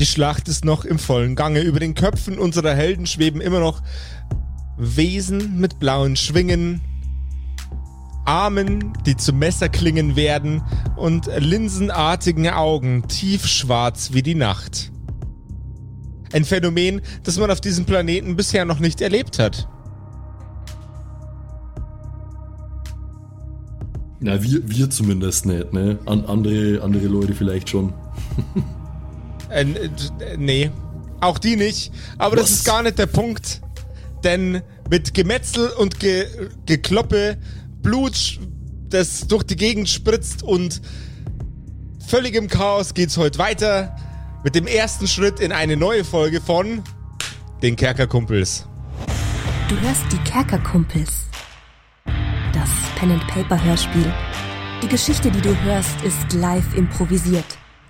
Die Schlacht ist noch im vollen Gange. Über den Köpfen unserer Helden schweben immer noch Wesen mit blauen Schwingen, Armen, die zu Messerklingen werden und linsenartigen Augen, tiefschwarz wie die Nacht. Ein Phänomen, das man auf diesem Planeten bisher noch nicht erlebt hat. Na, wir, wir zumindest nicht, ne? An, andere, andere Leute vielleicht schon. äh, nee, auch die nicht. Aber Was? das ist gar nicht der Punkt. Denn mit Gemetzel und Ge Gekloppe, Blut, das durch die Gegend spritzt und völligem Chaos geht's heute weiter mit dem ersten Schritt in eine neue Folge von den Kerkerkumpels. Du hörst die Kerkerkumpels. Das Pen and Paper Hörspiel. Die Geschichte, die du hörst, ist live improvisiert.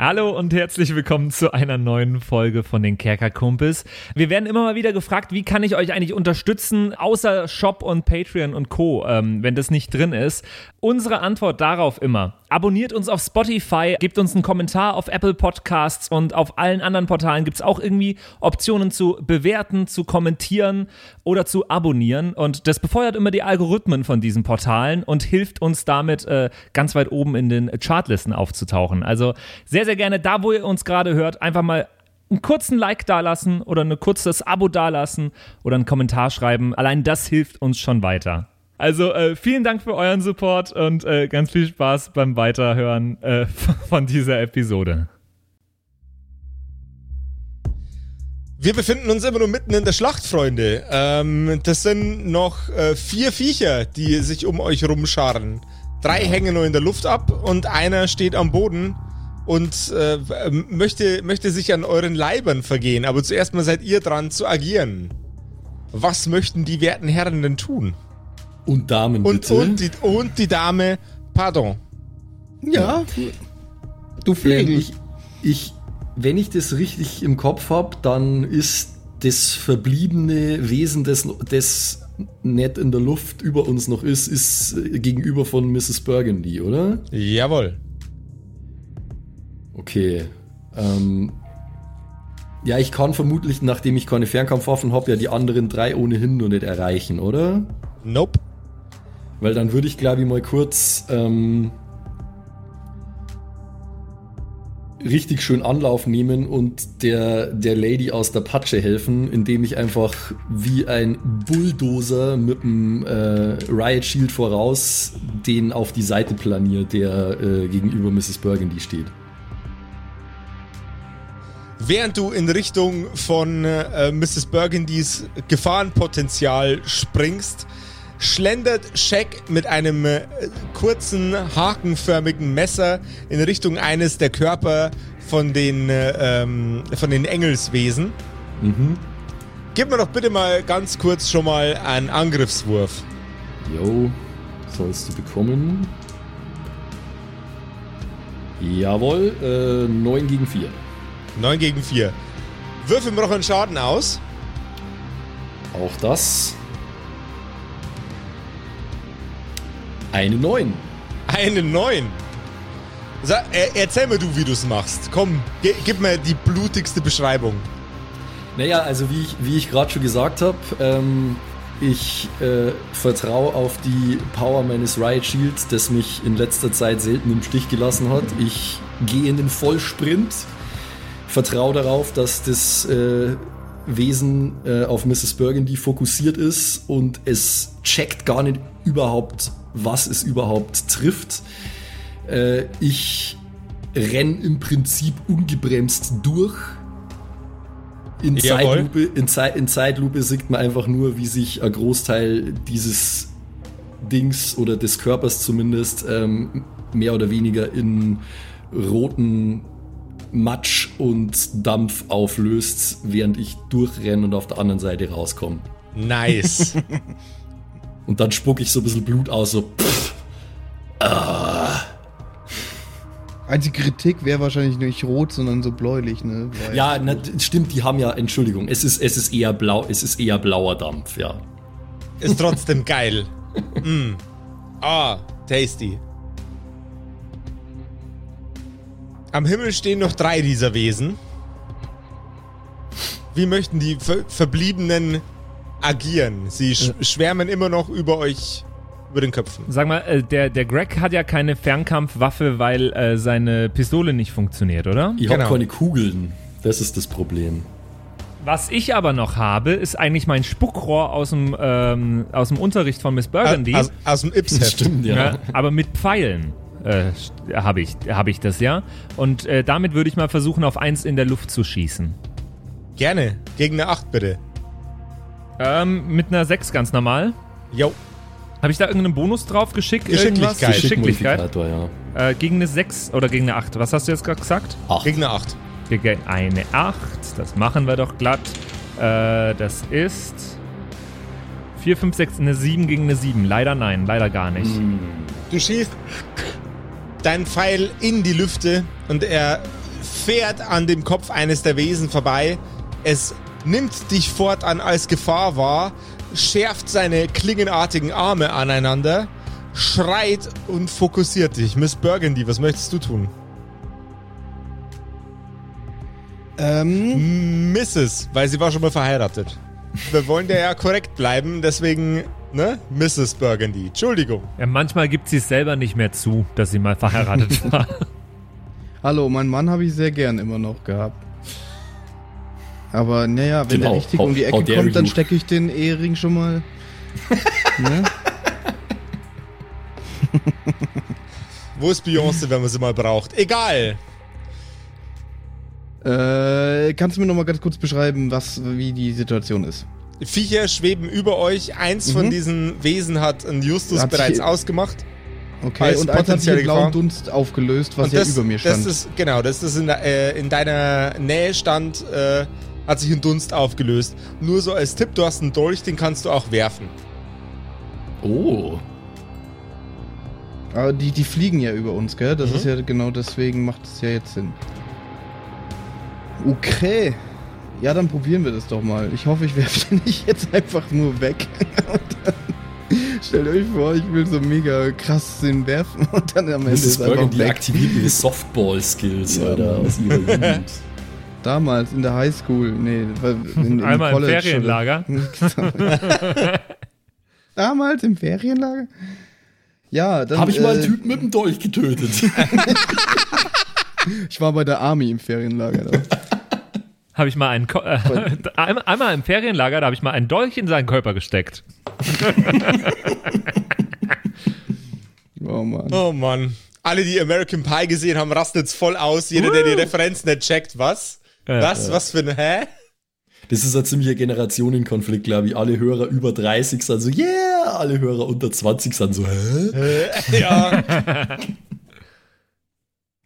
Hallo und herzlich willkommen zu einer neuen Folge von den Kerkerkumpels. Wir werden immer mal wieder gefragt, wie kann ich euch eigentlich unterstützen, außer Shop und Patreon und Co., ähm, wenn das nicht drin ist. Unsere Antwort darauf immer, abonniert uns auf Spotify, gebt uns einen Kommentar auf Apple Podcasts und auf allen anderen Portalen gibt es auch irgendwie Optionen zu bewerten, zu kommentieren oder zu abonnieren. Und das befeuert immer die Algorithmen von diesen Portalen und hilft uns damit äh, ganz weit oben in den Chartlisten aufzutauchen. Also sehr, sehr gerne da, wo ihr uns gerade hört, einfach mal einen kurzen Like dalassen oder ein kurzes Abo dalassen oder einen Kommentar schreiben. Allein das hilft uns schon weiter. Also äh, vielen Dank für euren Support und äh, ganz viel Spaß beim Weiterhören äh, von dieser Episode. Wir befinden uns immer nur mitten in der Schlacht, Freunde. Ähm, das sind noch äh, vier Viecher, die sich um euch rumscharen. Drei hängen nur in der Luft ab und einer steht am Boden und äh, möchte, möchte sich an euren Leibern vergehen. Aber zuerst mal seid ihr dran zu agieren. Was möchten die werten Herren denn tun? Und Damen, und, bitte. Und die, und die Dame, pardon. Ja, du Flegel. Ich, ich, wenn ich das richtig im Kopf habe, dann ist das verbliebene Wesen, das, das nicht in der Luft über uns noch ist, ist gegenüber von Mrs. Burgundy, oder? Jawohl. Okay. Ähm, ja, ich kann vermutlich, nachdem ich keine Fernkampfwaffen habe, ja die anderen drei ohnehin nur nicht erreichen, oder? Nope. Weil dann würde ich, glaube ich, mal kurz ähm, richtig schön Anlauf nehmen und der, der Lady aus der Patsche helfen, indem ich einfach wie ein Bulldozer mit dem äh, Riot Shield voraus den auf die Seite planiere, der äh, gegenüber Mrs. Burgundy steht. Während du in Richtung von äh, Mrs. Burgundys Gefahrenpotenzial springst, schlendert Shaq mit einem äh, kurzen, hakenförmigen Messer in Richtung eines der Körper von den, äh, ähm, von den Engelswesen. Mhm. Gib mir doch bitte mal ganz kurz schon mal einen Angriffswurf. Jo, sollst du bekommen. Jawohl, äh, 9 gegen 4. 9 gegen 4. Würfel mir noch einen Schaden aus. Auch das Eine 9. Eine 9. Sag, er, erzähl mir du, wie du es machst. Komm, ge, gib mir die blutigste Beschreibung. Naja, also wie ich, wie ich gerade schon gesagt habe, ähm, ich äh, vertraue auf die Power meines Riot Shields, das mich in letzter Zeit selten im Stich gelassen hat. Ich gehe in den Vollsprint, vertraue darauf, dass das äh, Wesen äh, auf Mrs. Burgundy fokussiert ist und es checkt gar nicht überhaupt, was es überhaupt trifft. Äh, ich renn im Prinzip ungebremst durch. In Zeitlupe, in, Zeit, in Zeitlupe sieht man einfach nur, wie sich ein Großteil dieses Dings oder des Körpers zumindest ähm, mehr oder weniger in roten Matsch und Dampf auflöst, während ich durchrenne und auf der anderen Seite rauskomme. Nice. Und dann spucke ich so ein bisschen Blut aus, so. Pff, ah. Einzige Kritik wäre wahrscheinlich nicht rot, sondern so bläulich, ne? Weil- Ja, na, stimmt, die haben ja, Entschuldigung, es ist, es ist eher blau, es ist eher blauer Dampf, ja. Ist trotzdem geil. Mm. Ah, tasty. Am Himmel stehen noch drei dieser Wesen. Wie möchten die Ver Verbliebenen agieren? Sie sch schwärmen immer noch über euch, über den Köpfen. Sag mal, äh, der, der Greg hat ja keine Fernkampfwaffe, weil äh, seine Pistole nicht funktioniert, oder? Ich Genau. habe keine Kugeln. Das ist das Problem. Was ich aber noch habe, ist eigentlich mein Spuckrohr aus dem, ähm, aus dem Unterricht von Miss Burgundy. Aus, aus dem Ips-Heft. Stimmt, ja. Ja, aber mit Pfeilen äh, habe ich, hab ich das ja. Und äh, damit würde ich mal versuchen, auf eins in der Luft zu schießen. Gerne. Gegen eine 8 bitte. Ähm, mit einer 6 ganz normal. Jo. Habe ich da irgendeinen Bonus drauf geschickt? Geschicklichkeit. Irgendwas? Geschicklichkeit. Ja. Äh, gegen eine 6 oder gegen eine 8? Was hast du jetzt gerade gesagt? Acht. Gegen eine 8. Gegen eine 8. Das machen wir doch glatt. Äh, das ist 4, 5, 6, eine 7 gegen eine 7. Leider nein, leider gar nicht. Du schießt deinen Pfeil in die Lüfte und er fährt an dem Kopf eines der Wesen vorbei. Es nimmt dich fortan als Gefahr wahr, schärft seine klingenartigen Arme aneinander, schreit und fokussiert dich. Miss Burgundy, was möchtest du tun? Ähm, Mrs., weil sie war schon mal verheiratet. Wir wollen der ja korrekt bleiben, deswegen, ne? Mrs. Burgundy. Entschuldigung. Ja, manchmal gibt sie es selber nicht mehr zu, dass sie mal verheiratet war. hallo, meinen Mann habe ich sehr gern immer noch gehabt. Aber naja, wenn Genau, der richtig um die Ecke kommt, dann stecke ich den Ehering schon mal. ne? Wo ist Beyoncé, wenn man sie mal braucht? Egal. äh, kannst du mir noch mal ganz kurz beschreiben, was, wie die Situation ist? Viecher schweben über euch. Eins von Mhm. diesen Wesen hat ein Justus Hat bereits ausgemacht. Okay, und eins hat sich in blauen. Dunst aufgelöst, was ja das, über mir stand. Das ist, genau, das ist in, äh, in deiner Nähe stand, äh, hat sich ein Dunst aufgelöst. Nur so als Tipp, du hast einen Dolch, den kannst du auch werfen. Oh. Aber die, die fliegen ja über uns, gell? Das Mhm. ist ja genau deswegen macht es ja jetzt Sinn. Okay. Ja, dann probieren wir das doch mal. Ich hoffe, ich werfe den nicht jetzt einfach nur weg. und dann, stellt euch vor, ich will so mega krass den werfen und dann am Ende Mrs. ist einfach weg. aktiviert ihre Softball-Skills, Ja, Alter, aus ihrer Jugend. Damals in der Highschool, nee, in, in Einmal im College Ferienlager. oder- Damals im Ferienlager? Ja, dann. Habe ich mal einen äh, Typen mit dem Dolch getötet. Ich war bei der Army im Ferienlager. Da. Habe ich mal einen Ko äh, einmal, einmal im Ferienlager, da habe ich mal einen Dolch in seinen Körper gesteckt. Oh Mann. Oh Mann. Alle, die American Pie gesehen haben, rasten jetzt voll aus. Jeder, der die Referenz nicht checkt, was? Ja, was? Was für ein Hä? Das ist ein ziemlicher Generationenkonflikt, glaube ich. Alle Hörer über 30 sind so, yeah, alle Hörer unter 20 sind so, hä? ja.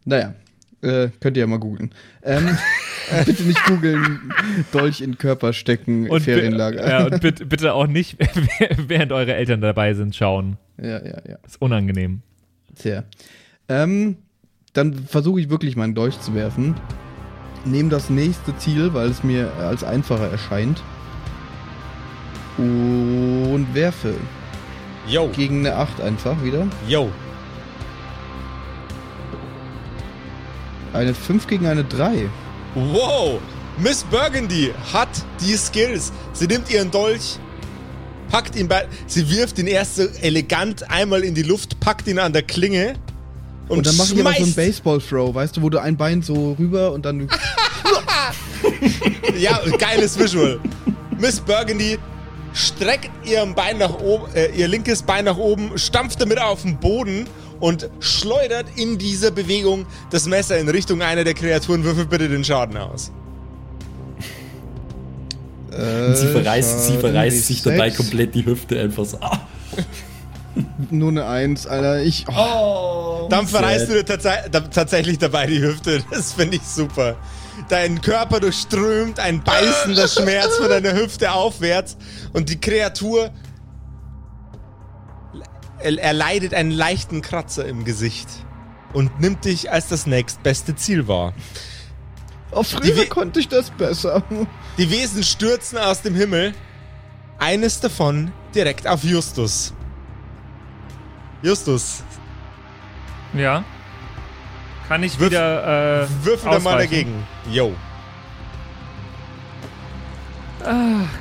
Naja, äh, könnt ihr ja mal googeln. Ähm, bitte nicht googeln, Dolch in Körper stecken, Und, Ferienlager. ja, und bitte, bitte auch nicht, während eure Eltern dabei sind, schauen. ja, ja, ja. ist unangenehm. Tja. Ähm, dann versuche ich wirklich meinen Dolch zu werfen. Nehme das nächste Ziel, weil es mir als einfacher erscheint. Und werfe. Yo. Gegen eine 8 einfach wieder. Yo. Eine 5 gegen eine 3. Wow. Miss Burgundy hat die Skills. Sie nimmt ihren Dolch, packt ihn bei. Sie wirft ihn erst so elegant einmal in die Luft, packt ihn an der Klinge. Und, Und dann mache ich aber so einen Baseball-Throw, weißt du, wo du ein Bein so rüber und dann. Ja, geiles Visual. Miss Burgundy streckt ihrem Bein nach oben, äh, ihr linkes Bein nach oben, stampft damit auf den Boden und schleudert in dieser Bewegung das Messer in Richtung einer der Kreaturen. Würfel bitte den Schaden aus. Und sie verreißt, sie verreißt sich dabei D6. komplett die Hüfte einfach so. Ah, Nur eine 1, Alter. Ich. Oh. Dann verreißt sad. du dir tats da, tatsächlich dabei die Hüfte. Das finde ich super. Dein Körper durchströmt ein beißender Schmerz von deiner Hüfte aufwärts und die Kreatur er- erleidet einen leichten Kratzer im Gesicht. und nimmt dich als das nächstbeste Ziel wahr. Auch früher konnte ich das besser. Die Wesen stürzen aus dem Himmel. Eines davon direkt auf Justus. Justus, Ja. Kann ich wieder äh, würfel da mal dagegen. Yo.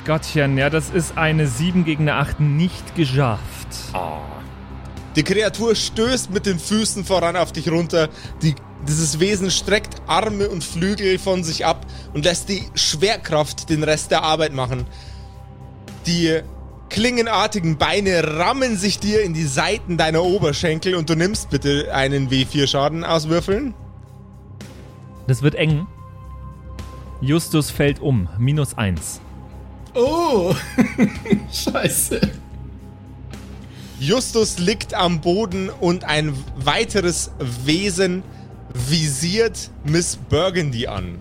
Gottchen, ja, das ist eine 7 gegen eine 8 nicht geschafft. Die Kreatur stößt mit den Füßen voran auf dich runter. Die, dieses Wesen streckt Arme und Flügel von sich ab und lässt die Schwerkraft den Rest der Arbeit machen. Die klingenartigen Beine rammen sich dir in die Seiten deiner Oberschenkel und du nimmst bitte einen W4 Schaden auswürfeln. Das wird eng. Justus fällt um. Minus 1. Oh! Scheiße. Justus liegt am Boden und ein weiteres Wesen visiert Miss Burgundy an.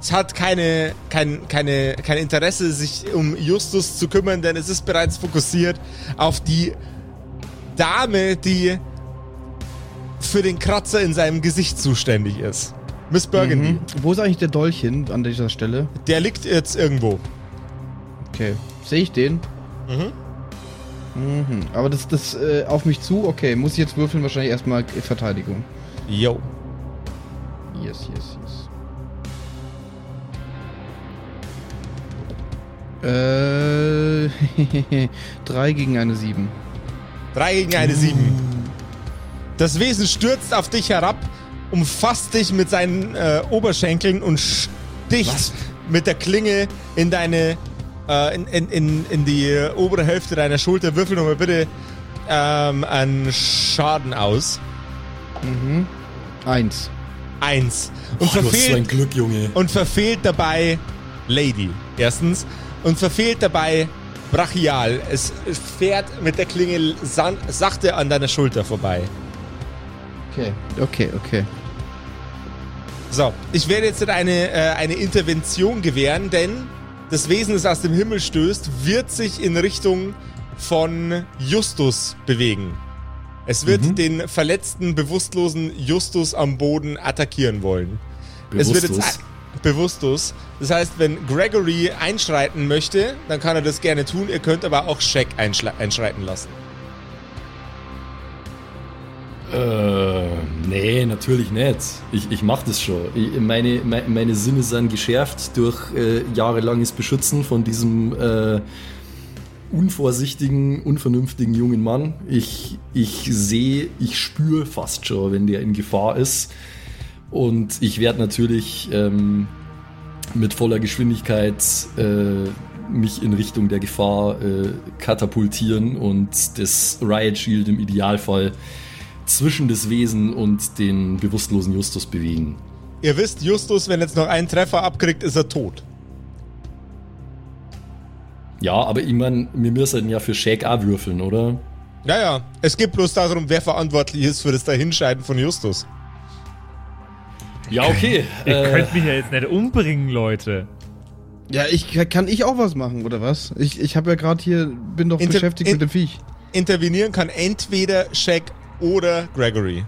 Es hat keine, kein, keine, kein Interesse, sich um Justus zu kümmern, denn es ist bereits fokussiert auf die Dame, die für den Kratzer in seinem Gesicht zuständig ist. Miss Burgundy. Mhm. Wo ist eigentlich der Dolch hin an dieser Stelle? Der liegt jetzt irgendwo. Okay. Sehe ich den? Mhm. Mhm. Aber das, das äh, auf mich zu, okay. Muss ich jetzt würfeln? Wahrscheinlich erstmal Verteidigung. Yo. Yes, yes, yes. Äh. 3 gegen eine 7. Drei gegen eine Sieben. Das Wesen stürzt auf dich herab, umfasst dich mit seinen äh, Oberschenkeln und sticht Was? mit der Klinge in deine, äh, in, in, in, in die obere Hälfte deiner Schulter. Würfel nochmal bitte ähm, einen Schaden aus. Mhm. 1. Eins. Und Oh, du hast so ein verfehlt, Glück, Junge. und verfehlt dabei Lady. Erstens. Und verfehlt dabei Brachial. Es fährt mit der Klinge san- sachte an deiner Schulter vorbei. Okay. Okay, okay. So, ich werde jetzt eine, äh, eine Intervention gewähren, denn das Wesen, das aus dem Himmel stößt, wird sich in Richtung von Justus bewegen. Es wird den verletzten, bewusstlosen Justus am Boden attackieren wollen. Es wird jetzt Bewusstlos. bewusstlos. Das heißt, wenn Gregory einschreiten möchte, dann kann er das gerne tun. Ihr könnt aber auch Shaq einschreiten lassen. Äh, nee, natürlich nicht. Ich, ich mach das schon. Ich, meine, me- meine Sinne sind geschärft durch äh, jahrelanges Beschützen von diesem äh, unvorsichtigen, unvernünftigen jungen Mann. Ich, ich sehe, ich spüre fast schon, wenn der in Gefahr ist. Und ich werde natürlich ähm, mit voller Geschwindigkeit äh, mich in Richtung der Gefahr äh, katapultieren und das Riot Shield im Idealfall zwischen das Wesen und den bewusstlosen Justus bewegen. Ihr wisst, Justus, wenn jetzt noch einen Treffer abkriegt, ist er tot. Ja, aber ich meine, wir müssen ja für Shake auch würfeln, oder? Naja, es geht bloß darum, wer verantwortlich ist für das Dahinscheiden von Justus. Ja, okay. Ihr äh, könnt mich ja jetzt nicht umbringen, Leute. Ja, ich kann ich auch was machen, oder was? Ich, ich habe ja gerade hier, bin doch Inter- beschäftigt in- mit dem Viech. Intervenieren kann entweder Shaq oder Gregory.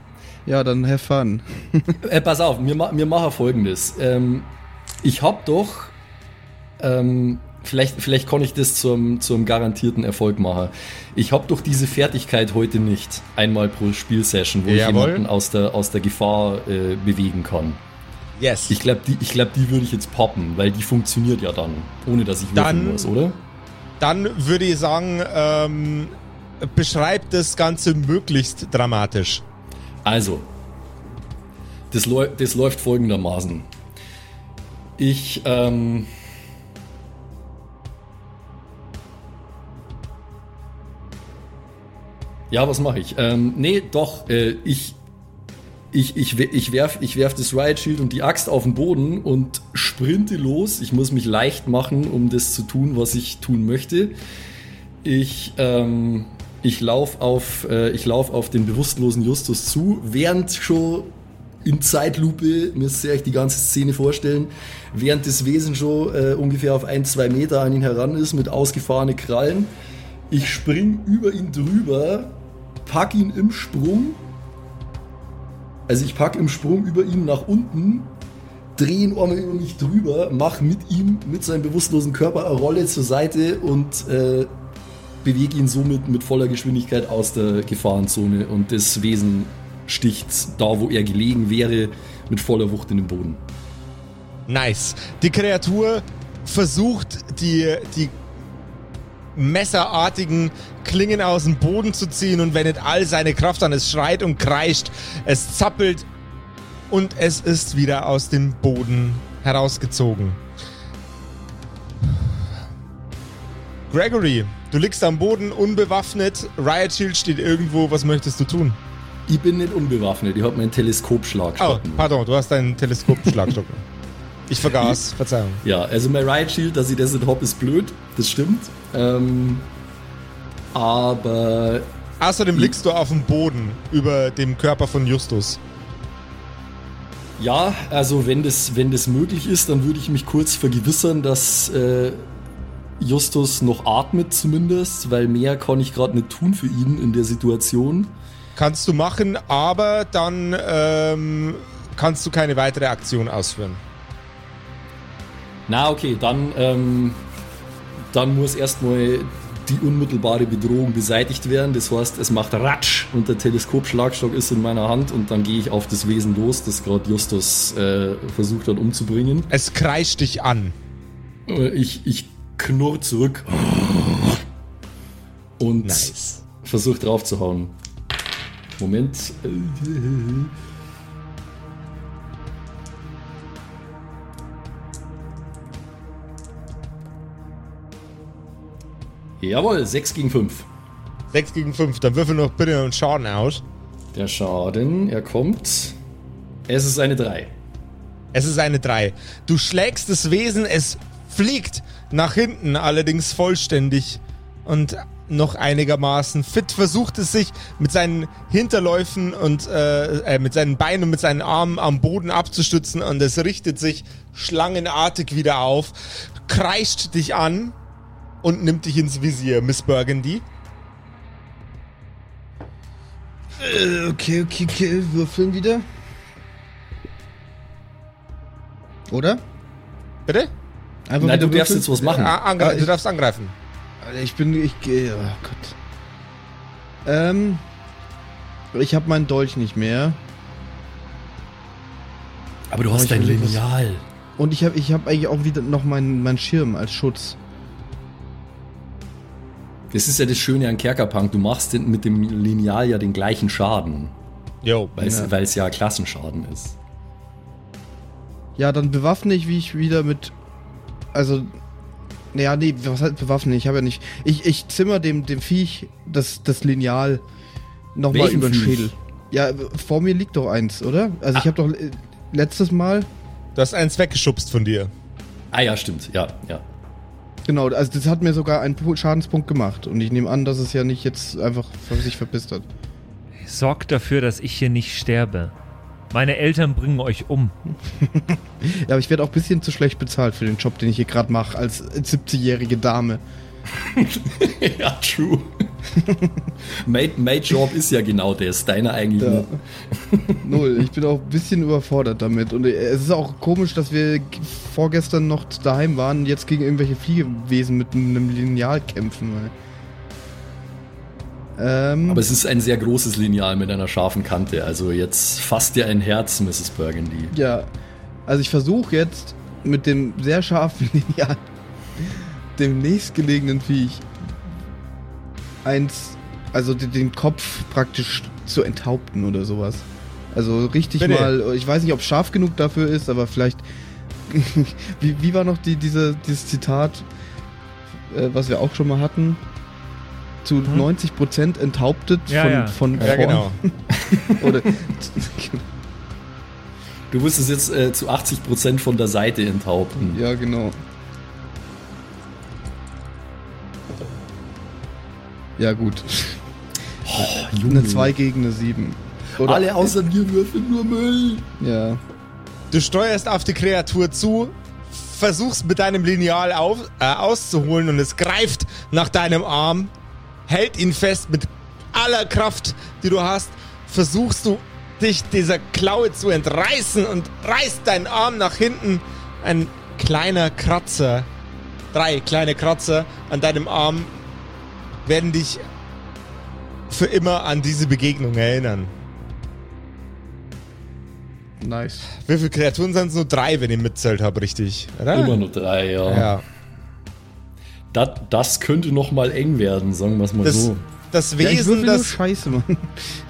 Ja, dann have fun. Äh, pass auf, wir, wir machen folgendes. Ähm, ich hab doch, ähm, vielleicht, vielleicht kann ich das zum, zum garantierten Erfolg machen. Ich hab doch diese Fertigkeit heute nicht, einmal pro Spielsession, wo ich Jawohl. jemanden aus der, aus der Gefahr äh, bewegen kann. Yes. Ich glaube, die, ich glaub, die würde ich jetzt poppen, weil die funktioniert ja dann, ohne dass ich würfeln Dann- muss, oder? Dann würde ich sagen, ähm, beschreibt das Ganze möglichst dramatisch. Also, das, das läuft folgendermaßen. Ich, ähm. Ja, was mache ich? Ähm, nee, doch, äh, ich, ich, ich, ich, werf, ich werf das Riot Shield und die Axt auf den Boden und sprinte los. Ich muss mich leicht machen, um das zu tun, was ich tun möchte. Ich, ähm, ich laufe auf, äh, lauf auf den bewusstlosen Justus zu, während schon in Zeitlupe, müsst ihr euch die ganze Szene vorstellen, während das Wesen schon äh, ungefähr auf ein, zwei Meter an ihn heran ist mit ausgefahrenen Krallen. Ich spring über ihn drüber, pack ihn im Sprung Also ich packe im Sprung über ihn nach unten, drehe ihn einmal über mich drüber, mache mit ihm, mit seinem bewusstlosen Körper eine Rolle zur Seite und äh, bewege ihn somit mit voller Geschwindigkeit aus der Gefahrenzone und das Wesen sticht da, wo er gelegen wäre, mit voller Wucht in den Boden. Nice. Die Kreatur versucht, die, die messerartigen Klingen aus dem Boden zu ziehen und wendet all seine Kraft an. Es schreit und kreischt, es zappelt und es ist wieder aus dem Boden herausgezogen. Gregory, du liegst am Boden unbewaffnet. Riot Shield steht irgendwo. Was möchtest du tun? Ich bin nicht unbewaffnet, ich habe meinen Teleskopschlagstock. Oh, pardon, du hast deinen Teleskopschlagstock. ich vergaß, Verzeihung. Ja, also mein Riot Shield, dass ich das nicht hab, ist blöd, das stimmt. Ähm, aber Außerdem liegst du auf dem Boden über dem Körper von Justus. ja, also wenn das, wenn das möglich ist, dann würde ich mich kurz vergewissern, dass äh, Justus noch atmet zumindest, weil mehr kann ich gerade nicht tun für ihn in der Situation. Kannst du machen, aber dann ähm, kannst du keine weitere Aktion ausführen. Na, okay, dann, ähm, dann muss erstmal die unmittelbare Bedrohung beseitigt werden. Das heißt, es macht Ratsch und der Teleskopschlagstock ist in meiner Hand und dann gehe ich auf das Wesen los, das gerade Justus äh, versucht hat umzubringen. Es kreischt dich an. Äh, Ich, ich knurr zurück und Nice. versuche draufzuhauen. Moment. Jawohl, 6 gegen 5. 6 gegen 5, dann würfel noch bitte einen Schaden aus. Der Schaden, er kommt. Es ist eine 3. Es ist eine 3. Du schlägst das Wesen, es fliegt nach hinten, allerdings vollständig und noch einigermaßen fit. Versucht es sich mit seinen Hinterläufen und äh, äh, mit seinen Beinen und mit seinen Armen am Boden abzustützen und es richtet sich schlangenartig wieder auf, kreischt dich an und nimmt dich ins Visier, Miss Burgundy. Äh, okay, okay, okay. Würfeln wieder. Oder? Bitte? Einfach Nein, du darfst jetzt was machen. Ah, Ah, du darfst angreifen. Ich bin, ich gehe, oh Gott. Ähm, ich habe meinen Dolch nicht mehr. Aber du hast hast dein Lineal. Und ich habe ich hab eigentlich auch wieder noch meinen meinen Schirm als Schutz. Das ist ja das Schöne an Kerkerpunk. Du machst den, mit dem Lineal ja den gleichen Schaden, Jo. weil es Ja. weil es ja Klassenschaden ist. Ja, dann bewaffne ich, wie ich wieder mit. Also. Naja, nee, was heißt bewaffnen? Ich habe ja nicht. Ich, ich zimmer dem, dem Viech das, das Lineal nochmal über den? Schädel. Ja, vor mir liegt doch eins, oder? Also ich habe doch äh, letztes Mal. Du hast eins weggeschubst von dir. Ah ja, stimmt. Ja, ja. Genau, also das hat mir sogar einen Pu- Schadenspunkt gemacht. Und ich nehme an, dass es ja nicht jetzt einfach sich verpisst hat. Sorgt dafür, dass ich hier nicht sterbe. Meine Eltern bringen euch um. Ja, aber ich werde auch ein bisschen zu schlecht bezahlt für den Job, den ich hier gerade mache, als 70-jährige Dame. ja, true. Made, Made Job ist ja genau das. Deiner eigentlich Ja. Null. Ich bin auch ein bisschen überfordert damit. Und es ist auch komisch, dass wir vorgestern noch daheim waren und jetzt gegen irgendwelche Fliegewesen mit einem Lineal kämpfen. ey. Ähm, Aber es ist ein sehr großes Lineal mit einer scharfen Kante. Also jetzt fasst dir ein Herz, Mrs. Burgundy. ja. Also ich versuche jetzt mit dem sehr scharfen Lineal dem nächstgelegenen Viech eins, also den, den Kopf praktisch zu enthaupten oder sowas. Also richtig Bitte. mal, ich weiß nicht, ob scharf genug dafür ist, aber vielleicht. wie, wie war noch die, diese, dieses Zitat, äh, was wir auch schon mal hatten? Zu 90% enthauptet Ja, von, ja. von Ja, genau. Oder, Du wirst es jetzt äh, zu 80% von der Seite enthaupten. ja, genau. Ja, gut. Eine 2 gegen eine 7. Oder, Alle außer mir würfeln nur Müll. Ja. Du steuerst auf die Kreatur zu, versuchst mit deinem Lineal auf, äh, auszuholen und es greift nach deinem Arm, hält ihn fest mit aller Kraft, die du hast. Versuchst du dich dieser Klaue zu entreißen und reißt deinen Arm nach hinten. Ein kleiner Kratzer, drei kleine Kratzer an deinem Arm werden dich für immer an diese Begegnung erinnern. Nice. Wie viele Kreaturen sind es? Nur drei, wenn ich mitzählt habe, richtig? Oder? Immer nur drei, ja. Ja. Das, das könnte noch mal eng werden, sagen wir es mal Das, so. das Ja, Wesen, nur das Scheiße, Mann.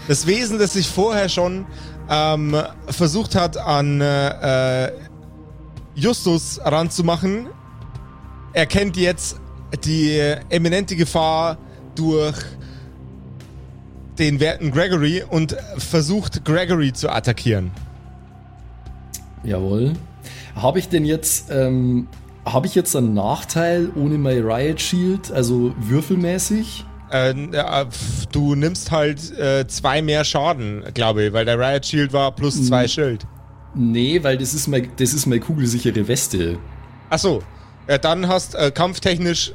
Das Wesen, das sich vorher schon ähm, versucht hat, an äh, Justus ranzumachen, erkennt jetzt die eminente Gefahr durch den werten Gregory und versucht Gregory zu attackieren. Jawohl. Habe ich denn jetzt, ähm, habe ich jetzt einen Nachteil ohne mein Riot Shield, also würfelmäßig? Äh, äh, du nimmst halt äh, zwei mehr Schaden, glaube ich, weil der Riot Shield war plus zwei Schild. Nee, weil das ist mein, das ist meine kugelsichere Weste. Achso, ja, dann hast äh, kampftechnisch,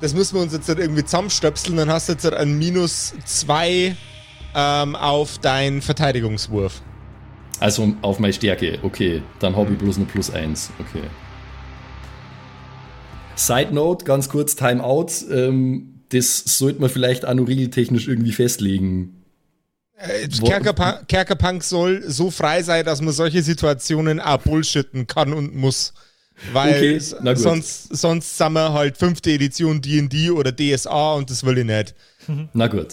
das müssen wir uns jetzt halt irgendwie zusammenstöpseln, dann hast du jetzt halt ein minus zwei ähm, auf deinen Verteidigungswurf. Also auf meine Stärke, okay. Dann habe ich bloß eine plus eins, okay. Side Note, ganz kurz, Timeout. Ähm, das sollte man vielleicht auch noch regeltechnisch irgendwie festlegen. Äh, Wo- Kerkerpunk, Kerkerpunk soll so frei sein, dass man solche Situationen auch bullshitten kann und muss. Weil Okay, sonst, sonst sind wir halt fünfte Edition D&D oder DSA und das will ich nicht. Na gut.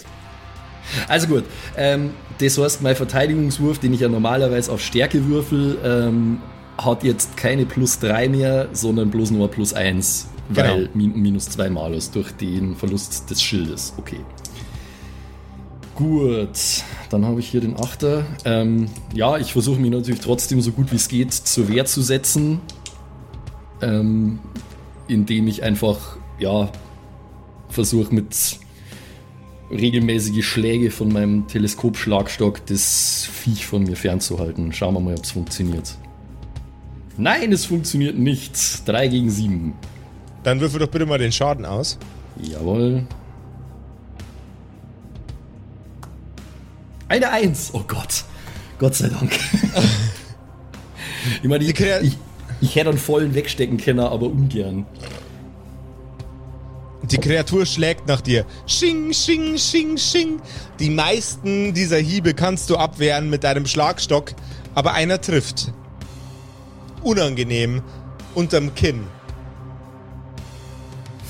Also gut, ähm, das heißt, mein Verteidigungswurf, den ich ja normalerweise auf Stärke würfel, ähm, hat jetzt keine plus 3 mehr, sondern bloß nur plus 1, weil min minus 2 Malus durch den Verlust des Schildes. Okay. Gut, dann habe ich hier den Achter. Ähm, ja, ich versuche mich natürlich trotzdem so gut wie es geht zur Wehr zu setzen, ähm, indem ich einfach, ja, versuche mit regelmäßige Schläge von meinem Teleskopschlagstock das Viech von mir fernzuhalten. Schauen wir mal, ob es funktioniert. Nein, es funktioniert nicht. 3 gegen 7. Dann würfel doch bitte mal den Schaden aus. Jawohl. Eine Eins. Oh Gott. Gott sei Dank. ich meine, ich, ich, ich hätte einen vollen wegstecken können, aber ungern. Die Kreatur schlägt nach dir. Sching, sching, sching, sching. Die meisten dieser Hiebe kannst du abwehren mit deinem Schlagstock, aber einer trifft. Unangenehm. Unterm Kinn.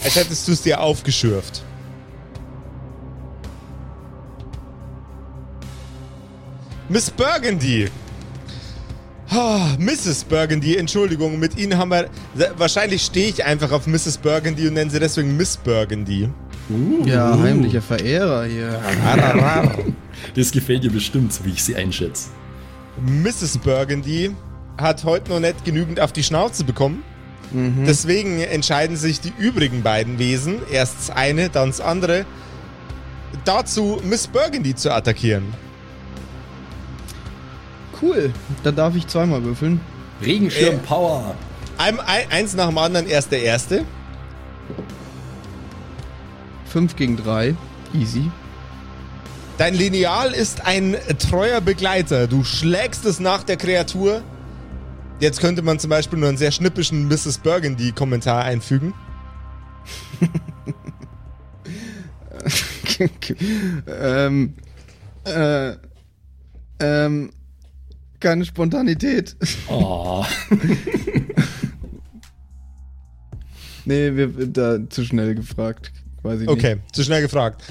Als hättest du es dir aufgeschürft. Miss Burgundy. Ah, Mrs. Burgundy, Entschuldigung, mit Ihnen haben wir. Wahrscheinlich stehe ich einfach auf Mrs. Burgundy und nenne sie deswegen Miss Burgundy. Uh, Ja, heimlicher Verehrer hier. Das gefällt dir bestimmt, so wie ich sie einschätze. Mrs. Burgundy hat heute noch nicht genügend auf die Schnauze bekommen. Deswegen entscheiden sich die übrigen beiden Wesen, erst das eine, dann das andere, dazu Miss Burgundy zu attackieren. Cool. Dann darf ich zweimal würfeln. Regenschirm Äh. Power. Ein, ein, eins nach dem anderen, erst der erste. 5 gegen 3. Easy. Dein Lineal ist ein treuer Begleiter. Du schlägst es nach der Kreatur. Jetzt könnte man zum Beispiel nur einen sehr schnippischen Mrs. Burgundy-Kommentar einfügen. ähm. Äh. Ähm. Keine Spontanität. Oh. nee, wir da zu schnell gefragt. Weiß ich Okay, zu schnell gefragt.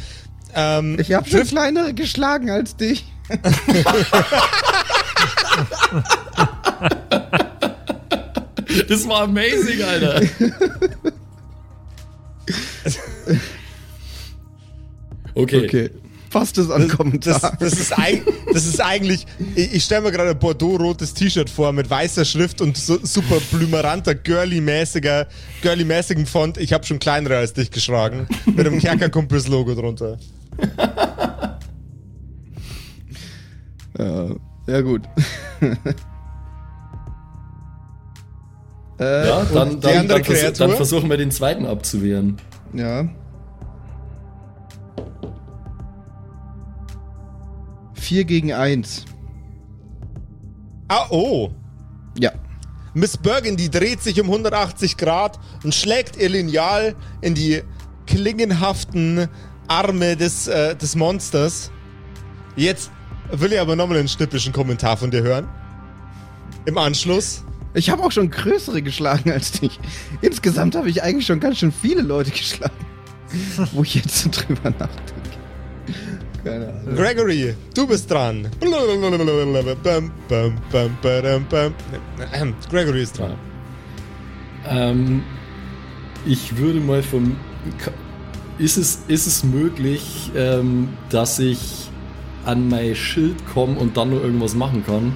Ähm, nicht. Ich habe schon kleinere geschlagen als dich. Das war amazing, Alter. Okay. Okay. Passt es an Kommentar. Das, das, ist, das ist eigentlich, ich, ich stelle mir gerade ein Bordeaux-rotes T-Shirt vor mit weißer Schrift und so, super blümeranter, girly-mäßiger, girly-mäßigen Font. Ich habe schon kleinere als dich geschlagen. Mit einem Kerkerkumpels-Logo drunter. ja, ja, gut. Äh, Ja, dann, dann, andere dann, vers Kreatur? dann versuchen wir den zweiten abzuwehren. Ja. 4 gegen 1. Ah, oh. Ja. Miss Burgundy dreht sich um 180 Grad und schlägt ihr Lineal in die klingenhaften Arme des, äh, des Monsters. Jetzt will ich aber nochmal einen schnippischen Kommentar von dir hören. Im Anschluss. Ich habe auch schon größere geschlagen als dich. Insgesamt habe ich eigentlich schon ganz schön viele Leute geschlagen. Wo ich jetzt so drüber nachdenke. Keine Ahnung. Gregory, du bist dran. Gregory ist dran. Ähm, ich würde mal vom. Ist es, ist es möglich, ähm, dass ich an mein Schild komme und dann nur irgendwas machen kann?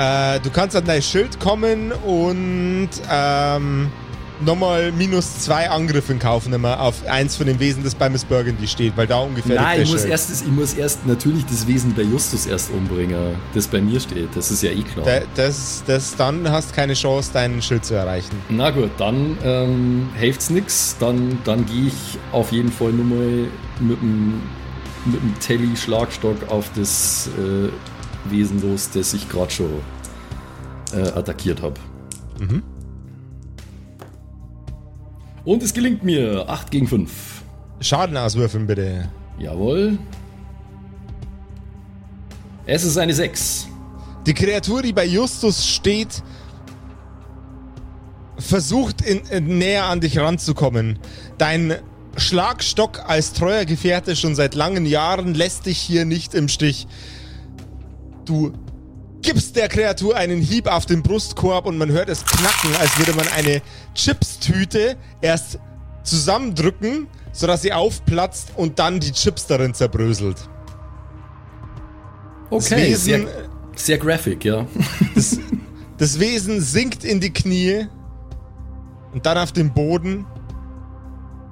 Äh, du kannst an dein Schild kommen und ähm, nochmal minus zwei Angriffe kaufen immer auf eins von den Wesen, das bei Miss Burgundy steht, weil da ungefähr. Nein, ich muss, erst, ich muss erst natürlich das Wesen bei Justus erst umbringen, das bei mir steht. Das ist ja eh klar. Da, das, das, dann hast keine Chance, deinen Schild zu erreichen. Na gut, dann ähm, hilft's nix. Dann, dann gehe ich auf jeden Fall nur mal mit dem, mit dem Telly-Schlagstock auf das äh, Wesen los, das ich gerade schon äh, attackiert habe. Mhm. Und es gelingt mir. 8 gegen 5. Schaden auswürfeln, bitte. Jawohl. Es ist eine 6. Die Kreatur, die bei Justus steht, versucht in, in näher an dich ranzukommen. Dein Schlagstock als treuer Gefährte schon seit langen Jahren lässt dich hier nicht im Stich. Du gibst der Kreatur einen Hieb auf den Brustkorb und man hört es knacken, als würde man eine Chipstüte erst zusammendrücken, sodass sie aufplatzt und dann die Chips darin zerbröselt. Okay, Wesen, sehr, sehr graphic, ja. Das, das Wesen sinkt in die Knie und dann auf den Boden.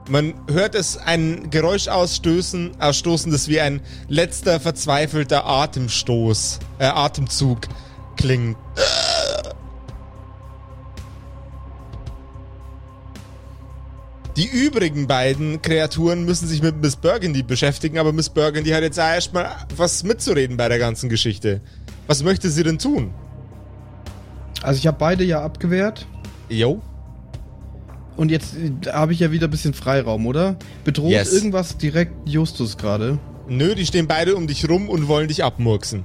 Man hört es ein Geräusch ausstößen, ausstoßen, das wie ein letzter verzweifelter Atemstoß, äh, Atemzug klingt. Die übrigen beiden Kreaturen müssen sich mit Miss Burgundy beschäftigen, aber Miss Burgundy hat jetzt erstmal was mitzureden bei der ganzen Geschichte. Was möchte sie denn tun? Also ich habe beide ja abgewehrt. Jo. Und jetzt äh, habe ich ja wieder ein bisschen Freiraum, oder? Bedroht yes. irgendwas direkt Justus gerade? Nö, die stehen beide um dich rum und wollen dich abmurksen.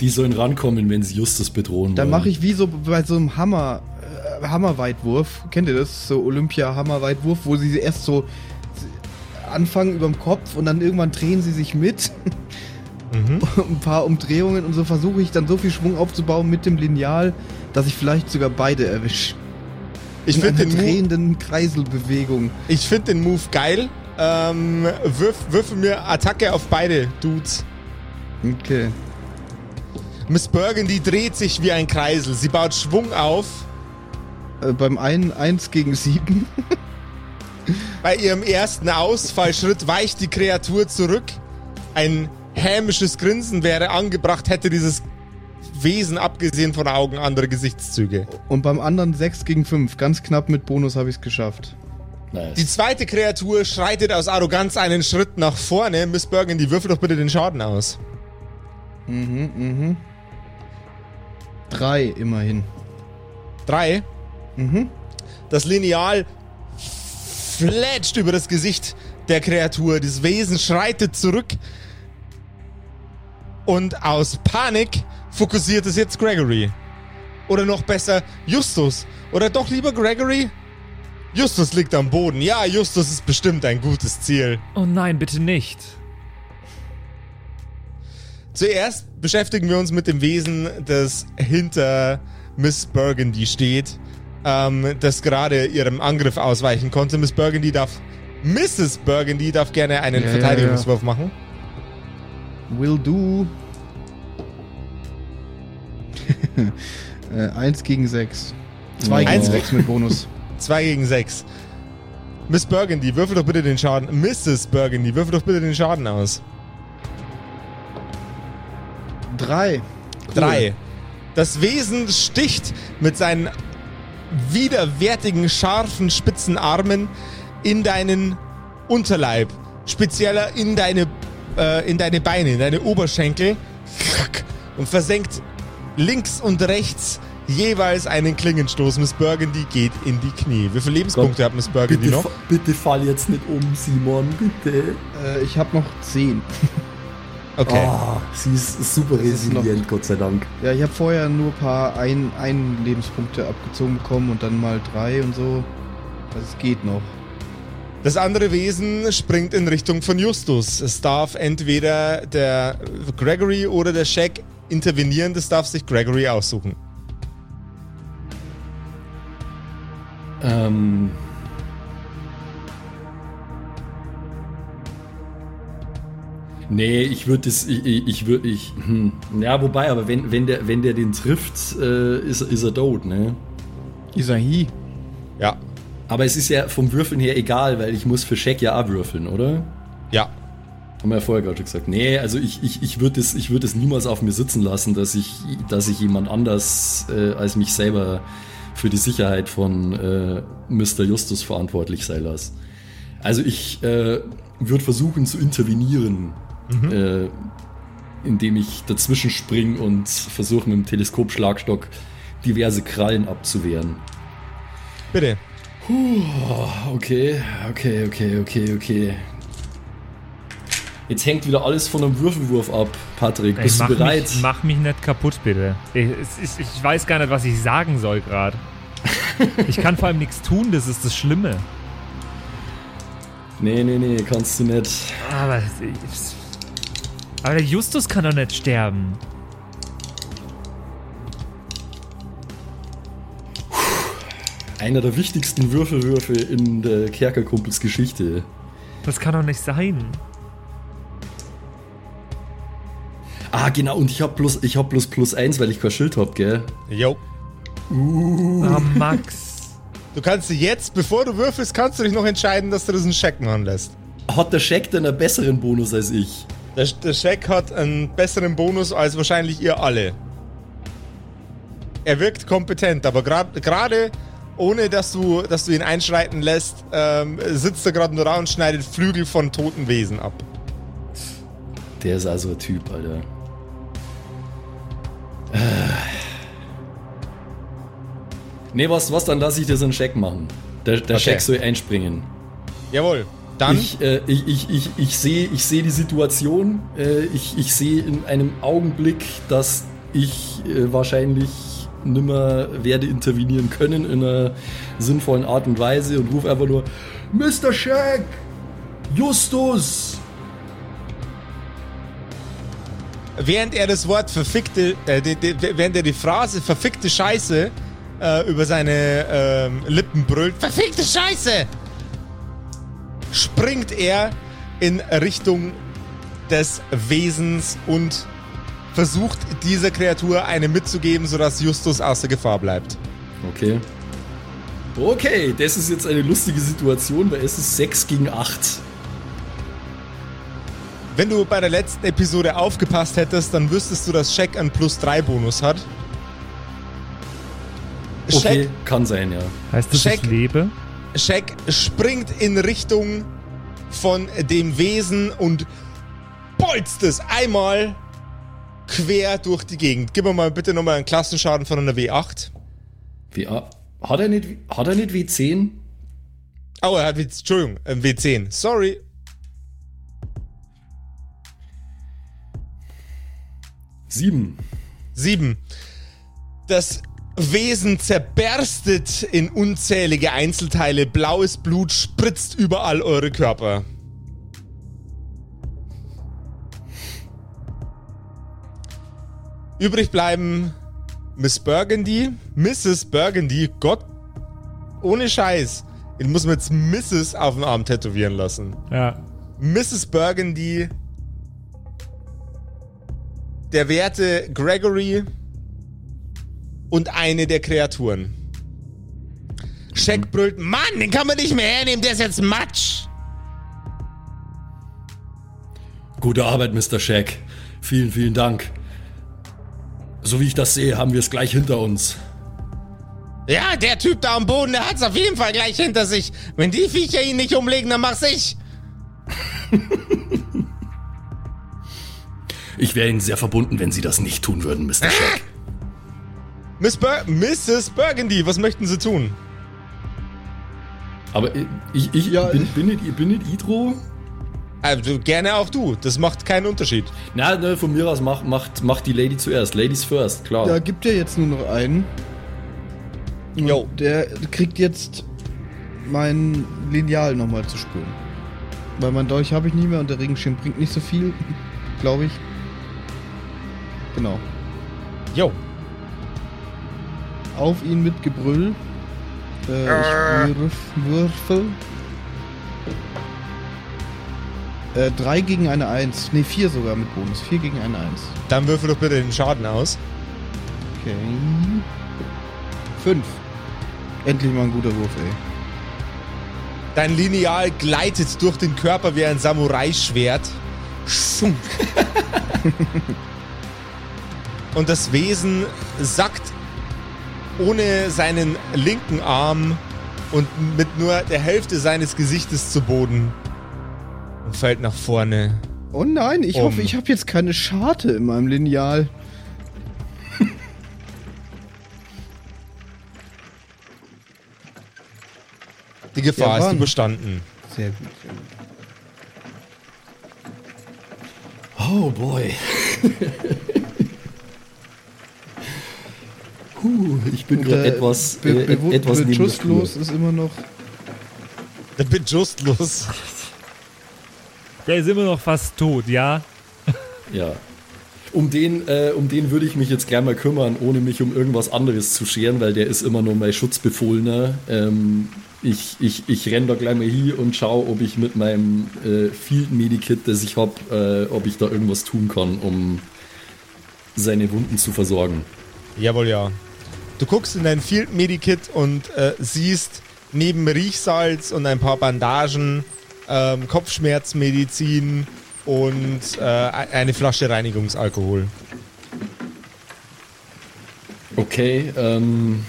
Die sollen rankommen, wenn sie Justus bedrohen Dann mache ich wie so bei so einem Hammer, äh, Hammerweitwurf. Kennt ihr das? So Olympia-Hammerweitwurf, wo sie erst so anfangen über dem Kopf und dann irgendwann drehen sie sich mit. Mhm. Ein paar Umdrehungen und so versuche ich dann so viel Schwung aufzubauen mit dem Lineal, dass ich vielleicht sogar beide erwische. Ich finde den drehenden Move, Kreiselbewegung. Ich finde den Move geil. Ähm, wirf, würfel mir Attacke auf beide Dudes. Okay. Miss Burgundy dreht sich wie ein Kreisel. Sie baut Schwung auf. Äh, beim einen 1 gegen 7. Bei ihrem ersten Ausfallschritt weicht die Kreatur zurück. Ein hämisches Grinsen wäre angebracht, hätte dieses Wesen, abgesehen von Augen, andere Gesichtszüge. Und beim anderen 6 gegen 5. Ganz knapp mit Bonus habe ich es geschafft. Nice. Die zweite Kreatur schreitet aus Arroganz einen Schritt nach vorne. Miss Bergen, würfel doch bitte den Schaden aus. Mhm, mhm. Drei immerhin. Drei? Mhm. Das Lineal fletscht über das Gesicht der Kreatur. Das Wesen schreitet zurück. Und aus Panik fokussiert es jetzt Gregory. Oder noch besser, Justus. Oder doch lieber Gregory? Justus liegt am Boden. Ja, Justus ist bestimmt ein gutes Ziel. Oh nein, bitte nicht. Zuerst beschäftigen wir uns mit dem Wesen, das hinter Miss Burgundy steht, ähm, das gerade ihrem Angriff ausweichen konnte. Miss Burgundy darf, Mrs. Burgundy darf gerne einen ja, Verteidigungswurf ja, ja. machen. Will do. äh, 1 gegen 6. 2 gegen 6 mit Bonus. 2 gegen 6. Miss Burgundy, würfel doch bitte den Schaden. Mrs. Burgundy, würfel doch bitte den Schaden aus. 3. 3. Das Wesen sticht mit seinen widerwärtigen, scharfen, spitzen Armen in deinen Unterleib. Spezieller in deine äh, in deine Beine, in deine Oberschenkel und versenkt links und rechts jeweils einen Klingenstoß. Miss Burgundy geht in die Knie. Wie viele Lebenspunkte Gott, hat Miss Burgundy bitte, noch? fa- bitte fall jetzt nicht um, Simon, bitte. Äh, ich habe noch 10. Okay. Ah, sie ist super ist resilient, Gott sei Dank. Ja, ich habe vorher nur ein paar ein, ein Lebenspunkte abgezogen bekommen und dann mal drei und so. Also es geht noch. Das andere Wesen springt in Richtung von Justus. Es darf entweder der Gregory oder der Shaq intervenieren. Das darf sich Gregory aussuchen. Ähm. Nee, ich würde es, ich, ich, ich würde, ich, hm. ja, wobei, aber wenn, wenn der, wenn der den trifft, äh, ist, ist er tot, ne? Isahi. Ja. Aber es ist ja vom Würfeln her egal, weil ich muss für Shaq ja auch würfeln, oder? Ja. Haben wir ja vorher gerade schon gesagt. Nee, also ich, ich, ich würde es, ich würd es niemals auf mir sitzen lassen, dass ich, dass ich jemand anders äh, als mich selber für die Sicherheit von äh, Mr. Justus verantwortlich sein lasse. Also ich äh, würde versuchen zu intervenieren, äh, indem ich dazwischen springe und versuche mit dem Teleskopschlagstock diverse Krallen abzuwehren. Bitte. Okay, okay, okay, okay, okay. Jetzt hängt wieder alles von einem Würfelwurf ab, Patrick. Bist du bereit? Mich, mach mich nicht kaputt, bitte. Ich, ist- ich weiß gar nicht, was ich sagen soll gerade. Ich kann vor allem nichts tun, das ist das Schlimme. Nee, nee, nee, kannst du nicht. Aber, aber der Justus kann doch nicht sterben. Einer der wichtigsten Würfelwürfe in der Kerkerkumpels Geschichte. Das kann doch nicht sein. Ah, genau, und ich hab bloß, ich hab bloß plus eins, weil ich kein Schild hab, gell? Jo. Ah, Max. Du kannst dir jetzt, bevor du würfelst, kannst du dich noch entscheiden, dass du das einen Shaq machen lässt. Hat der Shaq denn einen besseren Bonus als ich? Der, der Shaq hat einen besseren Bonus als wahrscheinlich ihr alle. Er wirkt kompetent, aber gerade ohne dass du, dass du ihn einschreiten lässt, ähm, sitzt er gerade nur da und schneidet Flügel von toten Wesen ab. Der ist also ein Typ, Alter. Nee, was, was, dann lasse ich dir so einen Shaq machen. Der, der Okay. Shaq soll einspringen. Jawohl. Dann Ich, äh, ich, ich, ich, ich sehe ich seh die Situation. Äh, ich ich sehe in einem Augenblick, dass ich äh, wahrscheinlich nimmer werde intervenieren können in einer sinnvollen Art und Weise und rufe einfach nur Mr. Shaq! Justus! Während er das Wort verfickte, äh, die, die, während er die Phrase verfickte Scheiße äh, über seine ähm, Lippen brüllt, verfickte Scheiße, springt er in Richtung des Wesens und versucht dieser Kreatur eine mitzugeben, sodass Justus außer Gefahr bleibt. Okay. Okay, das ist jetzt eine lustige Situation, weil es ist 6 gegen 8. Wenn du bei der letzten Episode aufgepasst hättest, dann wüsstest du, dass Shaq einen Plus 3 Bonus hat. Okay, kann sein, ja. Heißt das, Check. ich lebe? Shaq springt in Richtung von dem Wesen und bolzt es einmal quer durch die Gegend. Gib mir mal bitte nochmal einen Klassenschaden von einer W8. Wie, ah, hat, er nicht, hat er nicht W10? Oh, er hat, W- Entschuldigung, ein W10. Sorry. Sieben. 7. Das Wesen zerberstet in unzählige Einzelteile. Blaues Blut spritzt überall eure Körper. Übrig bleiben Miss Burgundy, Mrs. Burgundy, Gott, ohne Scheiß. Ich muss mir jetzt Mrs. auf den Arm tätowieren lassen. Ja. Mrs. Burgundy, der werte Gregory und eine der Kreaturen. Shaq brüllt, Mann, den kann man nicht mehr hernehmen, der ist jetzt Matsch. Gute Arbeit, Mr. Shaq. Vielen, vielen Dank. So wie ich das sehe, haben wir es gleich hinter uns. Ja, der Typ da am Boden, der hat's auf jeden Fall gleich hinter sich. Wenn die Viecher ihn nicht umlegen, dann mach's ich. Ich wäre Ihnen sehr verbunden, wenn Sie das nicht tun würden, Mr. Shack. Miss Bur Mrs. Burgundy, was möchten Sie tun? Aber ich, ich Ja, bin, ich- bin, nicht, bin nicht Idro. Also, gerne auch du. Das macht keinen Unterschied. Na, ne, von mir aus macht, macht, macht die Lady zuerst. Ladies first, klar. Da gibt er jetzt nur noch einen. Und Jo. Der kriegt jetzt mein Lineal nochmal zu spüren. Weil mein Dolch habe ich nicht mehr und der Regenschirm bringt nicht so viel, glaube ich. Genau. Jo. Auf ihn mit Gebrüll. Äh, ich würf, würfel. Äh, drei gegen eine Eins. Ne, vier sogar mit Bonus. Vier gegen eine Eins. Dann würfel doch bitte den Schaden aus. Okay. Fünf. Endlich mal ein guter Wurf, ey. Dein Lineal gleitet durch den Körper wie ein Samurai-Schwert. Schunk. Und das Wesen sackt ohne seinen linken Arm und mit nur der Hälfte seines Gesichtes zu Boden und fällt nach vorne. Oh nein, ich Um. hoffe, ich habe jetzt keine Scharte in meinem Lineal. Die Gefahr Ja, ist überstanden. Sehr gut, sehr gut. Oh boy. Puh, ich bin gerade etwas, be äh, bewu- etwas neben der bewusstlos Spur. ist immer noch. Der bin justlos. Der ist immer noch fast tot, ja? Ja. Um den, äh, um den würde ich mich jetzt gern mal kümmern, ohne mich um irgendwas anderes zu scheren, weil der ist immer nur mein Schutzbefohlener. Ähm, ich, ich, ich renn da gleich mal hin und schaue, ob ich mit meinem äh, Field Medikit, das ich habe, äh, ob ich da irgendwas tun kann, um seine Wunden zu versorgen. Jawohl, ja. Du guckst in dein Field Medikit und äh, siehst neben Riechsalz und ein paar Bandagen ähm, Kopfschmerzmedizin und äh, eine Flasche Reinigungsalkohol. Okay, ähm.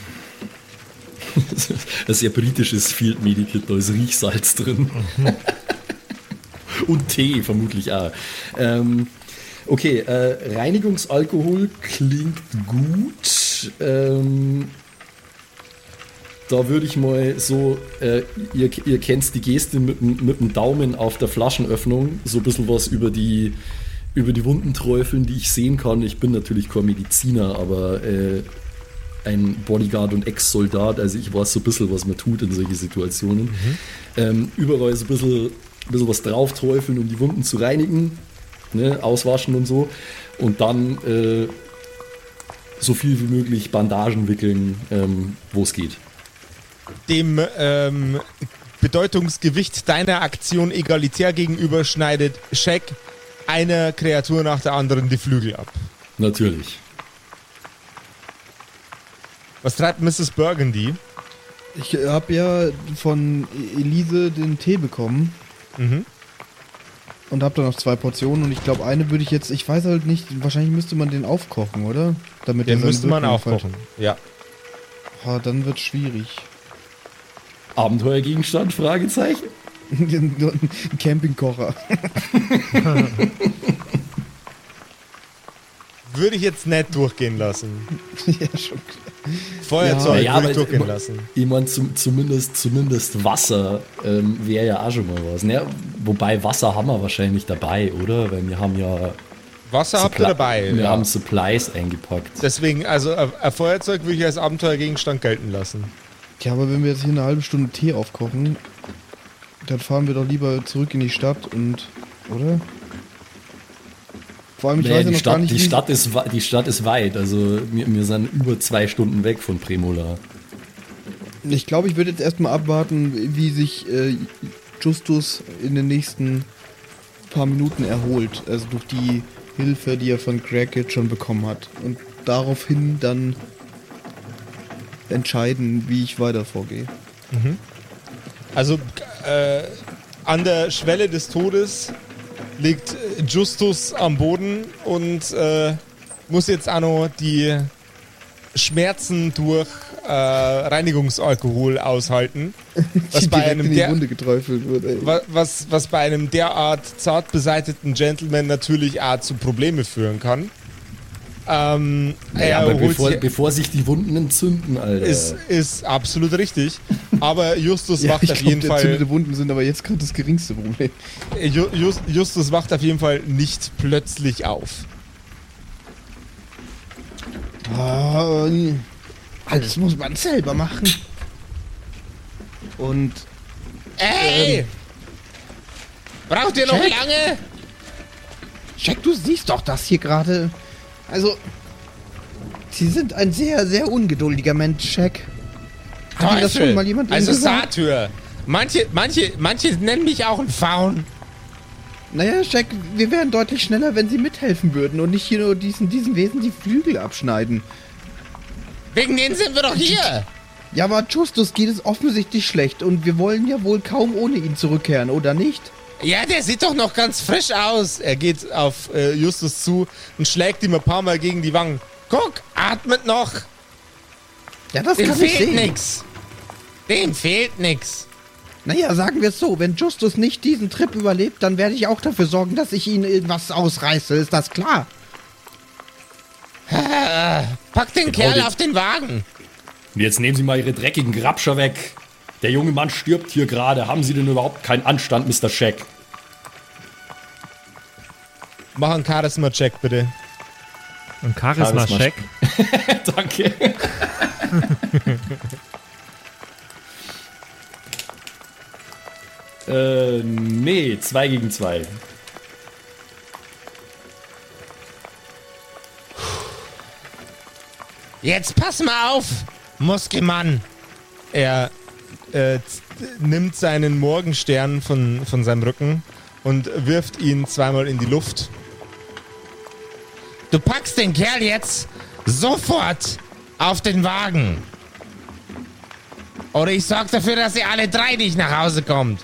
Das ist ja britisches Field Medikit, da ist Riechsalz drin. Und Tee vermutlich auch. Ähm, okay, äh, Reinigungsalkohol klingt gut. Ähm, da würde ich mal so, äh, ihr, ihr kennt die Geste mit, dem- mit dem Daumen auf der Flaschenöffnung, so ein bisschen was über die, über die Wunden träufeln, die ich sehen kann. Ich bin natürlich kein Mediziner, aber äh, ein Bodyguard und Ex-Soldat, also ich weiß so ein bisschen, was man tut in solchen Situationen. Ähm, überall so ein bisschen, ein bisschen was drauf träufeln, um die Wunden zu reinigen, ne, auswaschen und so. Und dann äh, so viel wie möglich Bandagen wickeln, ähm, wo es geht. Dem ähm, Bedeutungsgewicht deiner Aktion egalitär gegenüber schneidet Shaq einer Kreatur nach der anderen die Flügel ab. Natürlich. Was treibt Mrs. Burgundy? Ich habe ja von Elise den Tee bekommen Mhm. Und habe dann noch zwei Portionen und ich glaube, eine würde ich jetzt, ich weiß halt nicht, wahrscheinlich müsste man den aufkochen, oder? Damit Den müsste man aufkochen. Ja. Ah, dann wird schwierig. Abenteuergegenstand? Fragezeichen. Ein Campingkocher. Würde ich jetzt nicht durchgehen lassen. ja, schon klar. Feuerzeug Ja, würde aber ich durchgehen immer- lassen. Ich meine, zum, zumindest, zumindest Wasser ähm, wäre ja auch schon mal was. Ne? Wobei Wasser haben wir wahrscheinlich dabei, oder? Weil wir haben ja Wasser habt ihr Suppli- dabei. Wir Ja. haben Supplies eingepackt. Deswegen, also ein ein Feuerzeug würde ich als Abenteuergegenstand gelten lassen. Ja, aber wenn wir jetzt hier eine halbe Stunde Tee aufkochen, dann fahren wir doch lieber zurück in die Stadt und. Oder? Vor allem, ich Naja, weiß ja die, noch gar Stadt, nicht, die, Stadt ist, die Stadt ist weit, also wir, wir sind über zwei Stunden weg von Premola. Ich glaube, ich würde jetzt erstmal abwarten, wie sich äh, Justus in den nächsten paar Minuten erholt. Also durch die Hilfe, die er von Greg jetzt schon bekommen hat. Und daraufhin dann entscheiden, wie ich weiter vorgehe. Also äh, an der Schwelle des Todes liegt äh, Justus am Boden und äh, muss jetzt auch noch die Schmerzen durch äh, Reinigungsalkohol aushalten. Was bei einem in die der, Wunde geträufelt wird, ey. wa- was, was bei einem derart zart beseiteten Gentleman natürlich auch zu Probleme führen kann. Ähm, Ja, er aber bevor, sich- bevor sich die Wunden entzünden, Alter. ist, ist absolut richtig. Aber Justus Ja, wacht ich auf glaub, jeden Fall. entzündete Wunden sind aber jetzt gerade das geringste Problem. Ju- Just, Justus wacht auf jeden Fall nicht plötzlich auf. Ah, alles muss man selber machen. Und Ey! Braucht ihr noch Jack? lange? Jack, du siehst doch das hier gerade. Also, Sie sind ein sehr, sehr ungeduldiger Mensch, Jack. Hat Ihnen das Teufel. schon mal jemand Also gesagt? Satyr. Manche, manche, manche nennen mich auch ein Faun. Naja, Jack, wir wären deutlich schneller, wenn Sie mithelfen würden und nicht hier nur diesen, diesen Wesen die Flügel abschneiden. Wegen denen sind wir doch hier. Ja, aber Justus geht es offensichtlich schlecht und wir wollen ja wohl kaum ohne ihn zurückkehren, oder nicht? Ja, der sieht doch noch ganz frisch aus. Er geht auf äh, Justus zu und schlägt ihm ein paar Mal gegen die Wangen. Guck, atmet noch. Ja, das Dem kann ich sehen. nix. Dem fehlt nix. Naja, sagen wir es so, wenn Justus nicht diesen Trip überlebt, dann werde ich auch dafür sorgen, dass ich ihn irgendwas ausreiße, ist das klar? Pack den Genau Kerl den- auf den Wagen. Und jetzt nehmen Sie mal Ihre dreckigen Grabscher weg. Der junge Mann stirbt hier gerade. Haben Sie denn überhaupt keinen Anstand, Mr. Shack? Mach einen Charisma-Check, bitte. Und Charisma-Check. Danke. äh, nee, 2 gegen 2. Jetzt pass mal auf, Muskelmann. Er äh, nimmt seinen Morgenstern von, von seinem Rücken und wirft ihn zweimal in die Luft. Du packst den Kerl jetzt sofort auf den Wagen. Oder ich sorge dafür, dass ihr alle drei nicht nach Hause kommt.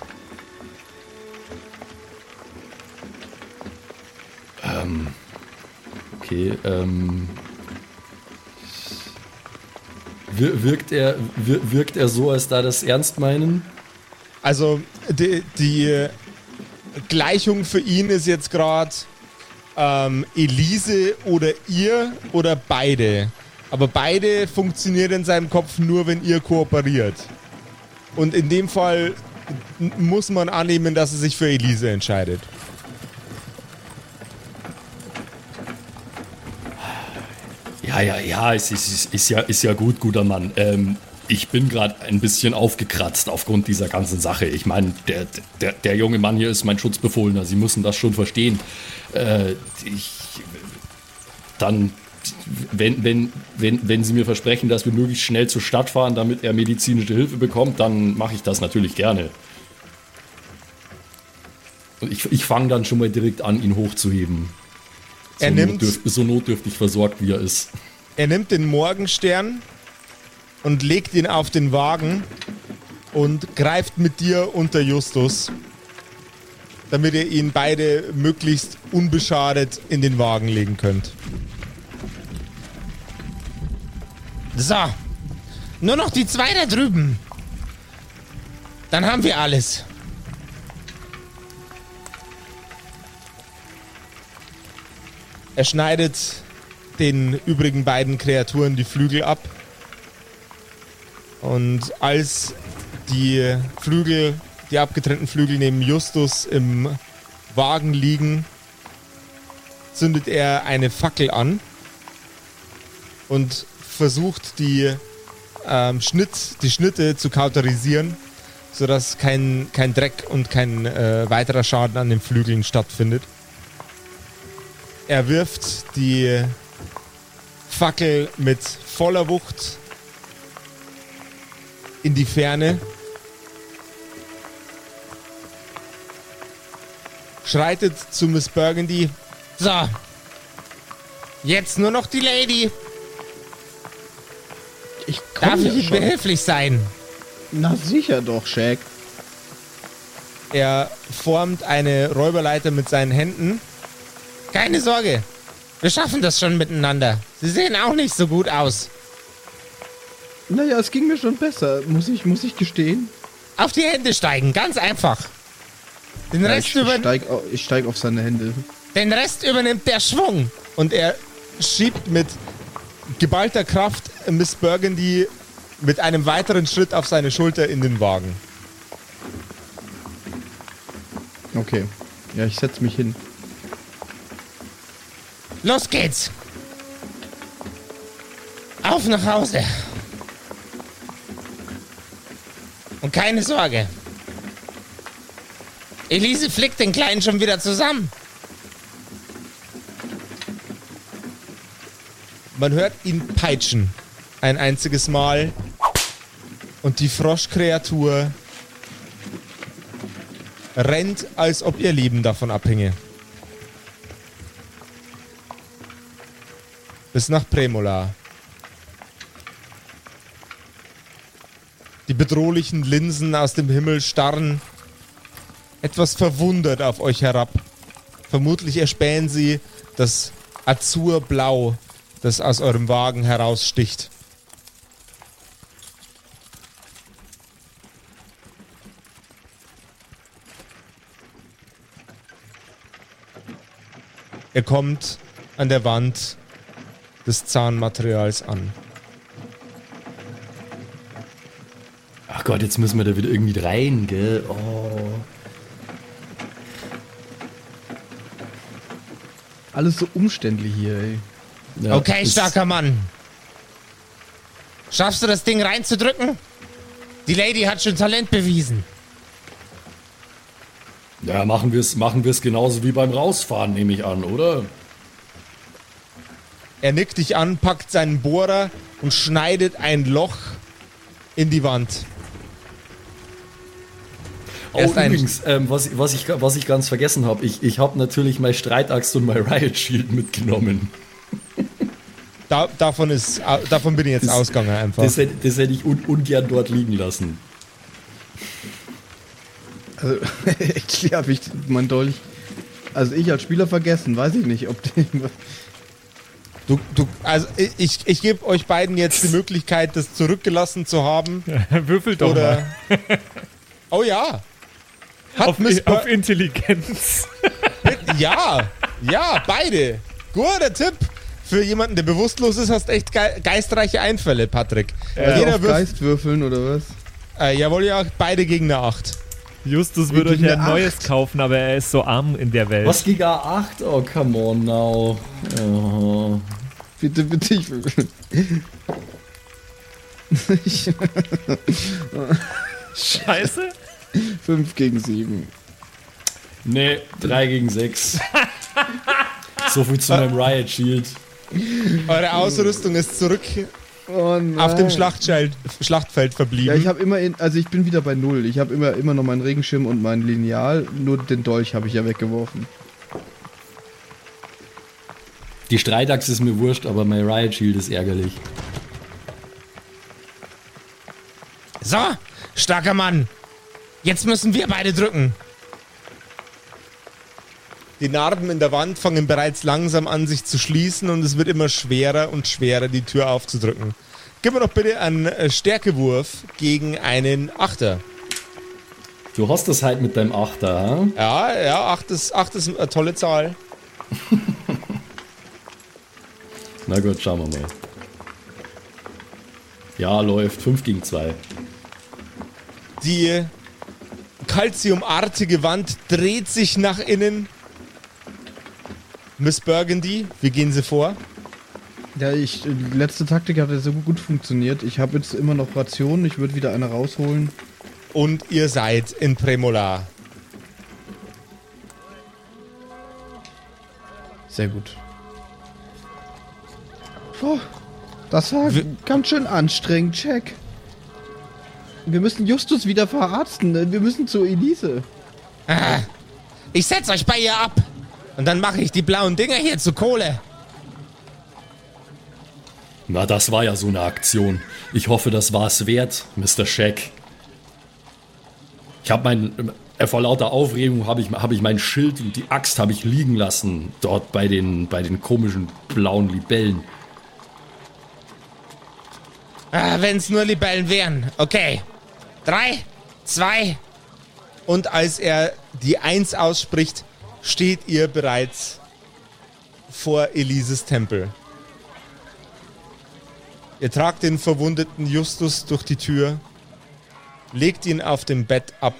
Okay, ähm. wir- Wirkt er, wir- wirkt er so, als da das ernst meinen? Also die, die Gleichung für ihn ist jetzt gerade ähm, Elise oder ihr oder beide. Aber beide funktionieren in seinem Kopf nur, wenn ihr kooperiert. Und in dem Fall muss man annehmen, dass er sich für Elise entscheidet. Ja, ja, ist, ist, ist, ja, ist ja gut, guter Mann. Ähm, ich bin gerade ein bisschen aufgekratzt aufgrund dieser ganzen Sache. Ich meine, der, der, der junge Mann hier ist mein Schutzbefohlener. Sie müssen das schon verstehen. Äh, ich, dann, wenn, wenn, wenn, wenn Sie mir versprechen, dass wir möglichst schnell zur Stadt fahren, damit er medizinische Hilfe bekommt, dann mache ich das natürlich gerne. Und ich, ich fange dann schon mal direkt an, ihn hochzuheben. So, Er nimmt- notdürf, so notdürftig versorgt, wie er ist. Er nimmt den Morgenstern und legt ihn auf den Wagen und greift mit dir unter Justus, damit ihr ihn beide möglichst unbeschadet in den Wagen legen könnt. So, nur noch die zwei da drüben. Dann haben wir alles. Er schneidet den übrigen beiden Kreaturen die Flügel ab. Und als die Flügel, die abgetrennten Flügel neben Justus im Wagen liegen, zündet er eine Fackel an und versucht die, ähm, Schnitt, die Schnitte zu kauterisieren, sodass kein, kein Dreck und kein äh, weiterer Schaden an den Flügeln stattfindet. Er wirft die Fackel mit voller Wucht in die Ferne. Schreitet zu Miss Burgundy. So. Jetzt nur noch die Lady. Ich Darf ich Ihnen behilflich sein? Na sicher doch, Shaq. Er formt eine Räuberleiter mit seinen Händen. Keine Sorge. Wir schaffen das schon miteinander. Sie sehen auch nicht so gut aus. Naja, es ging mir schon besser, muss ich, muss ich gestehen. Auf die Hände steigen, ganz einfach. Den Ja, Rest, ich, über, ich, steig, ich steig auf seine Hände. den Rest übernimmt der Schwung. Und er schiebt mit geballter Kraft Miss Burgundy mit einem weiteren Schritt auf seine Schulter in den Wagen. Okay. Ja, ich setz mich hin. Los geht's. Auf nach Hause. Und keine Sorge. Elise flickt den Kleinen schon wieder zusammen. Man hört ihn peitschen. Ein einziges Mal. Und die Froschkreatur rennt, als ob ihr Leben davon abhinge. Bis nach Premola. Die bedrohlichen Linsen aus dem Himmel starren etwas verwundert auf euch herab. Vermutlich erspähen sie das Azurblau, das aus eurem Wagen heraussticht. Ihr kommt an der Wand des Zahnmaterials an. Gott, jetzt müssen wir da wieder irgendwie rein, gell? Oh. Alles so umständlich hier, ey. Ja, Okay, starker Mann. Schaffst du das Ding reinzudrücken? Die Lady hat schon Talent bewiesen. Ja, machen wir es machen wir's genauso wie beim Rausfahren, nehme ich an, oder? Er nickt dich an, packt seinen Bohrer und schneidet ein Loch in die Wand. Oh, Er ist ein- übrigens, ähm, was, was, ich, was ich ganz vergessen habe, ich, ich habe natürlich mein Streitaxt und mein Riot Shield mitgenommen. Da, davon, ist, davon bin ich jetzt Das- ausgegangen einfach. Das, hätte- das hätte ich un, ungern dort liegen lassen. Also, actually habe ich mein Dolch. Also ich als Spieler vergessen, weiß ich nicht, ob den. Du, du, also ich, ich gebe euch beiden jetzt die Möglichkeit, das zurückgelassen zu haben. Würfelt doch Oder. mal. Oh ja. Hat Auf, Miss auf Intelligenz. Ja, ja, beide. Guter Tipp. Für jemanden, der bewusstlos ist, hast echt ge geistreiche Einfälle, Patrick. Also Jeder auf wirft. Geist würfeln oder was? Äh, jawohl, ja, beide gegen eine 8. Justus würde euch Gegen ja ein neues kaufen, aber er ist so arm in der Welt. Was Giga 8? Oh, come on now. Oh. Bitte, bitte, ich. Ich- Scheiße? 5 gegen 7. Nee, 3 gegen 6. so viel zu meinem Riot Shield. Eure Ausrüstung ist zurück Oh auf dem Schlachtfeld, Schlachtfeld verblieben. Ja, ich habe immer in, also ich bin wieder bei null. Ich habe immer, immer noch meinen Regenschirm und mein Lineal. Nur den Dolch habe ich ja weggeworfen. Die Streitaxt ist mir wurscht, aber mein Riot Shield ist ärgerlich. so, starker Mann. Jetzt müssen wir beide drücken. Die Narben in der Wand fangen bereits langsam an, sich zu schließen und es wird immer schwerer und schwerer, die Tür aufzudrücken. Gib mir doch bitte einen äh, Stärkewurf gegen einen Achter. Du hast das halt mit deinem Achter, ha? Ja, ja, acht ist, acht ist eine tolle Zahl. Na gut, schauen wir mal. Ja, läuft. 5 gegen 2. Die kalziumartige Wand dreht sich nach innen. Miss Burgundy, wie gehen Sie vor? Ja, ich, die letzte Taktik hat ja so gut funktioniert. Ich habe jetzt immer noch Rationen. Ich würde wieder eine rausholen. Und ihr seid in Premola. Sehr gut. Oh, das war Wir- ganz schön anstrengend, check. Wir müssen Justus wieder verarzten. Wir müssen zu Elise. Ah, ich setz euch bei ihr ab. Und dann mache ich die blauen Dinger hier zu Kohle. Na, das war ja so eine Aktion. Ich hoffe, das war es wert, Mr. Shack. Ich habe mein, äh, vor lauter Aufregung habe ich, hab ich mein Schild und die Axt habe ich liegen lassen, dort bei den, bei den komischen blauen Libellen. Ah, Wenn es nur Libellen wären. Okay. Drei, zwei. Und als er die Eins ausspricht, steht ihr bereits vor Elises Tempel. Ihr tragt den verwundeten Justus durch die Tür, legt ihn auf dem Bett ab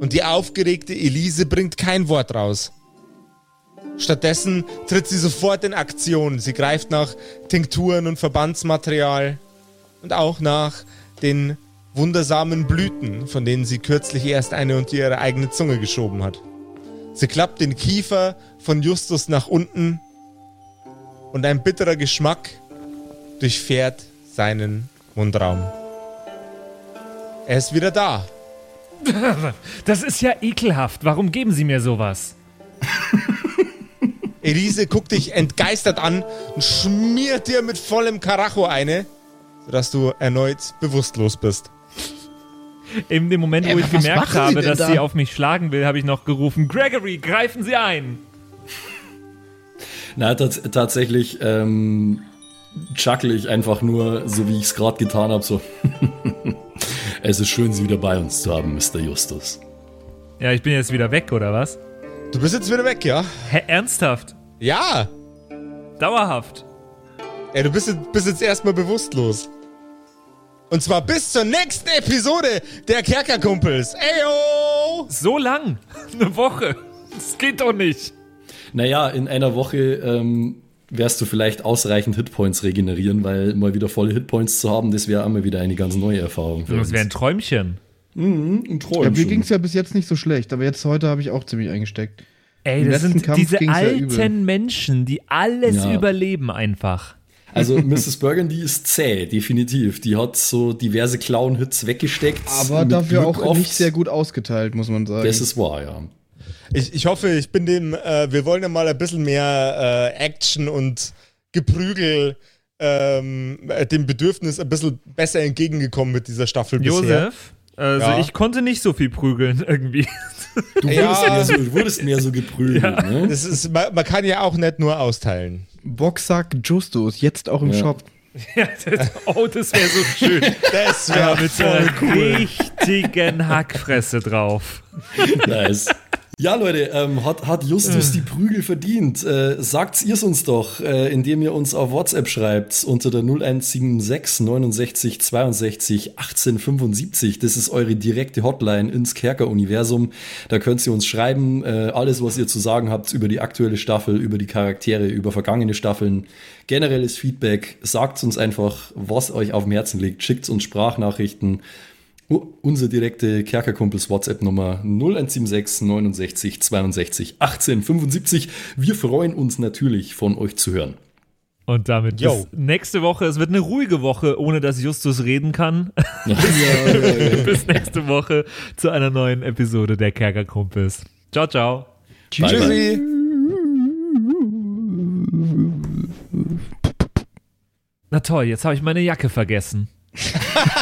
und die aufgeregte Elise bringt kein Wort raus. Stattdessen tritt sie sofort in Aktion. Sie greift nach Tinkturen und Verbandsmaterial und auch nach den wundersamen Blüten, von denen sie kürzlich erst eine unter ihre eigene Zunge geschoben hat. Sie klappt den Kiefer von Justus nach unten und ein bitterer Geschmack durchfährt seinen Mundraum. Er ist wieder da. Das ist ja ekelhaft. Warum geben Sie mir sowas? Elise guckt dich entgeistert an und schmiert dir mit vollem Karacho eine, sodass du erneut bewusstlos bist. In dem Moment, wo ich was gemerkt habe, dass da? sie auf mich schlagen will, habe ich noch gerufen: Gregory, greifen Sie ein! Na, tats tatsächlich ähm, chuckle ich einfach nur, so wie ich es gerade getan habe, so. es ist schön, Sie wieder bei uns zu haben, Mr. Justus. Ja, ich bin jetzt wieder weg, oder was? Du bist jetzt wieder weg, ja? Hä, ernsthaft? Ja! Dauerhaft? Ey, du bist, jetzt- bist jetzt erstmal bewusstlos. Und zwar bis zur nächsten Episode der Kerkerkumpels. Eyo! So lang? Eine Woche? Das geht doch nicht. Naja, in einer Woche ähm, wirst du vielleicht ausreichend Hitpoints regenerieren, weil mal wieder volle Hitpoints zu haben, das wäre einmal wieder eine ganz neue Erfahrung. Für Das wäre ein Träumchen. ein Ja, Träumchen. mir ging es ja bis jetzt nicht so schlecht, aber jetzt heute habe ich auch ziemlich eingesteckt. Ey, Im das sind Kampf diese ja alten übel. Menschen, die alles Ja. überleben einfach. Also Mrs. Burgundy ist zäh, definitiv. Die hat so diverse Clown-Hits weggesteckt. Aber dafür Glück auch oft. nicht sehr gut ausgeteilt, muss man sagen. Das ist wahr, ja. Ich, ich hoffe, ich bin dem, äh, wir wollen ja mal ein bisschen mehr äh, Action und Geprügel ähm, äh, dem Bedürfnis ein bisschen besser entgegengekommen mit dieser Staffel bisher. Josef, also Ja. ich konnte nicht so viel prügeln irgendwie. Du wurdest, Ja. mehr, so, du wurdest mehr so geprügelt, ne? Das ist, man, man kann ja auch nicht nur austeilen. Boxsack Justus, jetzt auch im Ja. Shop. Ja, das, oh, das wäre so schön. Das Ja, wäre mit so einer richtigen Hackfresse drauf. Nice. Ja, Leute, ähm, hat, hat Justus die Prügel verdient? Äh, sagt's ihr's uns doch, äh, indem ihr uns auf WhatsApp schreibt unter der 0176 69 62 18 75. Das ist eure direkte Hotline ins Kerker-Universum. Da könnt ihr uns schreiben, äh, alles, was ihr zu sagen habt über die aktuelle Staffel, über die Charaktere, über vergangene Staffeln, generelles Feedback. Sagt uns einfach, was euch auf dem Herzen liegt. Schickt uns Sprachnachrichten. Unsere direkte Kerkerkumpels WhatsApp-Nummer 0176 69 62 18 75. Wir freuen uns natürlich, von euch zu hören. Und damit Yo. bis nächste Woche. Es wird eine ruhige Woche, ohne dass Justus reden kann. bis nächste Woche zu einer neuen Episode der Kerkerkumpels. Ciao, ciao. Bye, bye. Tschüssi. Na toll, jetzt habe ich meine Jacke vergessen.